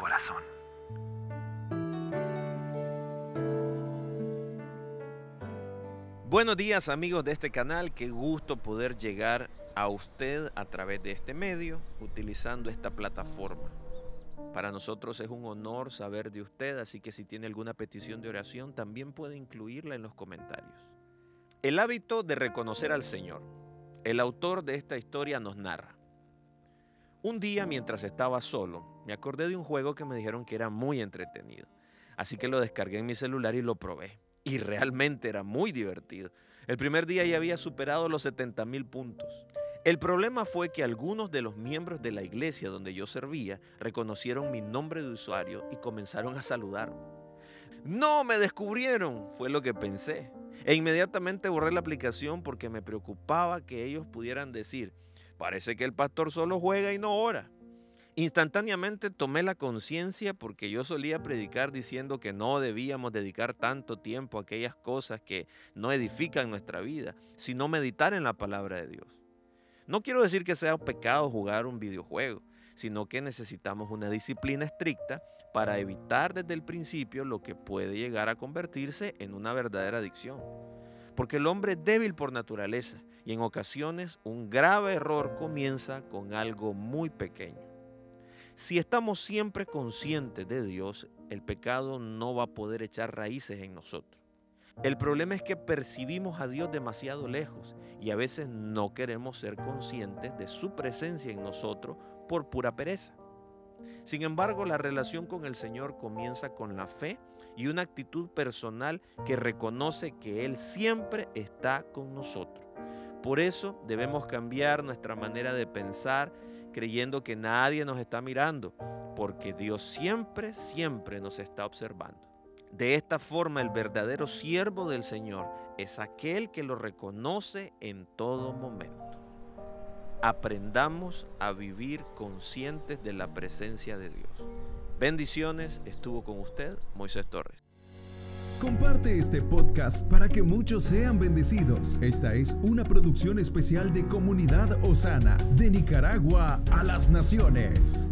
corazón. Buenos días amigos de este canal, qué gusto poder llegar a usted a través de este medio utilizando esta plataforma. Para nosotros es un honor saber de usted, así que si tiene alguna petición de oración también puede incluirla en los comentarios. El hábito de reconocer al Señor. El autor de esta historia nos narra. Un día mientras estaba solo, me acordé de un juego que me dijeron que era muy entretenido. Así que lo descargué en mi celular y lo probé. Y realmente era muy divertido. El primer día ya había superado los 70 mil puntos. El problema fue que algunos de los miembros de la iglesia donde yo servía reconocieron mi nombre de usuario y comenzaron a saludarme. No, me descubrieron, fue lo que pensé. E inmediatamente borré la aplicación porque me preocupaba que ellos pudieran decir, Parece que el pastor solo juega y no ora. Instantáneamente tomé la conciencia porque yo solía predicar diciendo que no debíamos dedicar tanto tiempo a aquellas cosas que no edifican nuestra vida, sino meditar en la palabra de Dios. No quiero decir que sea pecado jugar un videojuego, sino que necesitamos una disciplina estricta para evitar desde el principio lo que puede llegar a convertirse en una verdadera adicción. Porque el hombre es débil por naturaleza y en ocasiones un grave error comienza con algo muy pequeño. Si estamos siempre conscientes de Dios, el pecado no va a poder echar raíces en nosotros. El problema es que percibimos a Dios demasiado lejos y a veces no queremos ser conscientes de su presencia en nosotros por pura pereza. Sin embargo, la relación con el Señor comienza con la fe y una actitud personal que reconoce que Él siempre está con nosotros. Por eso debemos cambiar nuestra manera de pensar creyendo que nadie nos está mirando, porque Dios siempre, siempre nos está observando. De esta forma el verdadero siervo del Señor es aquel que lo reconoce en todo momento. Aprendamos a vivir conscientes de la presencia de Dios. Bendiciones, estuvo con usted Moisés Torres. Comparte este podcast para que muchos sean bendecidos. Esta es una producción especial de Comunidad Osana, de Nicaragua a las Naciones.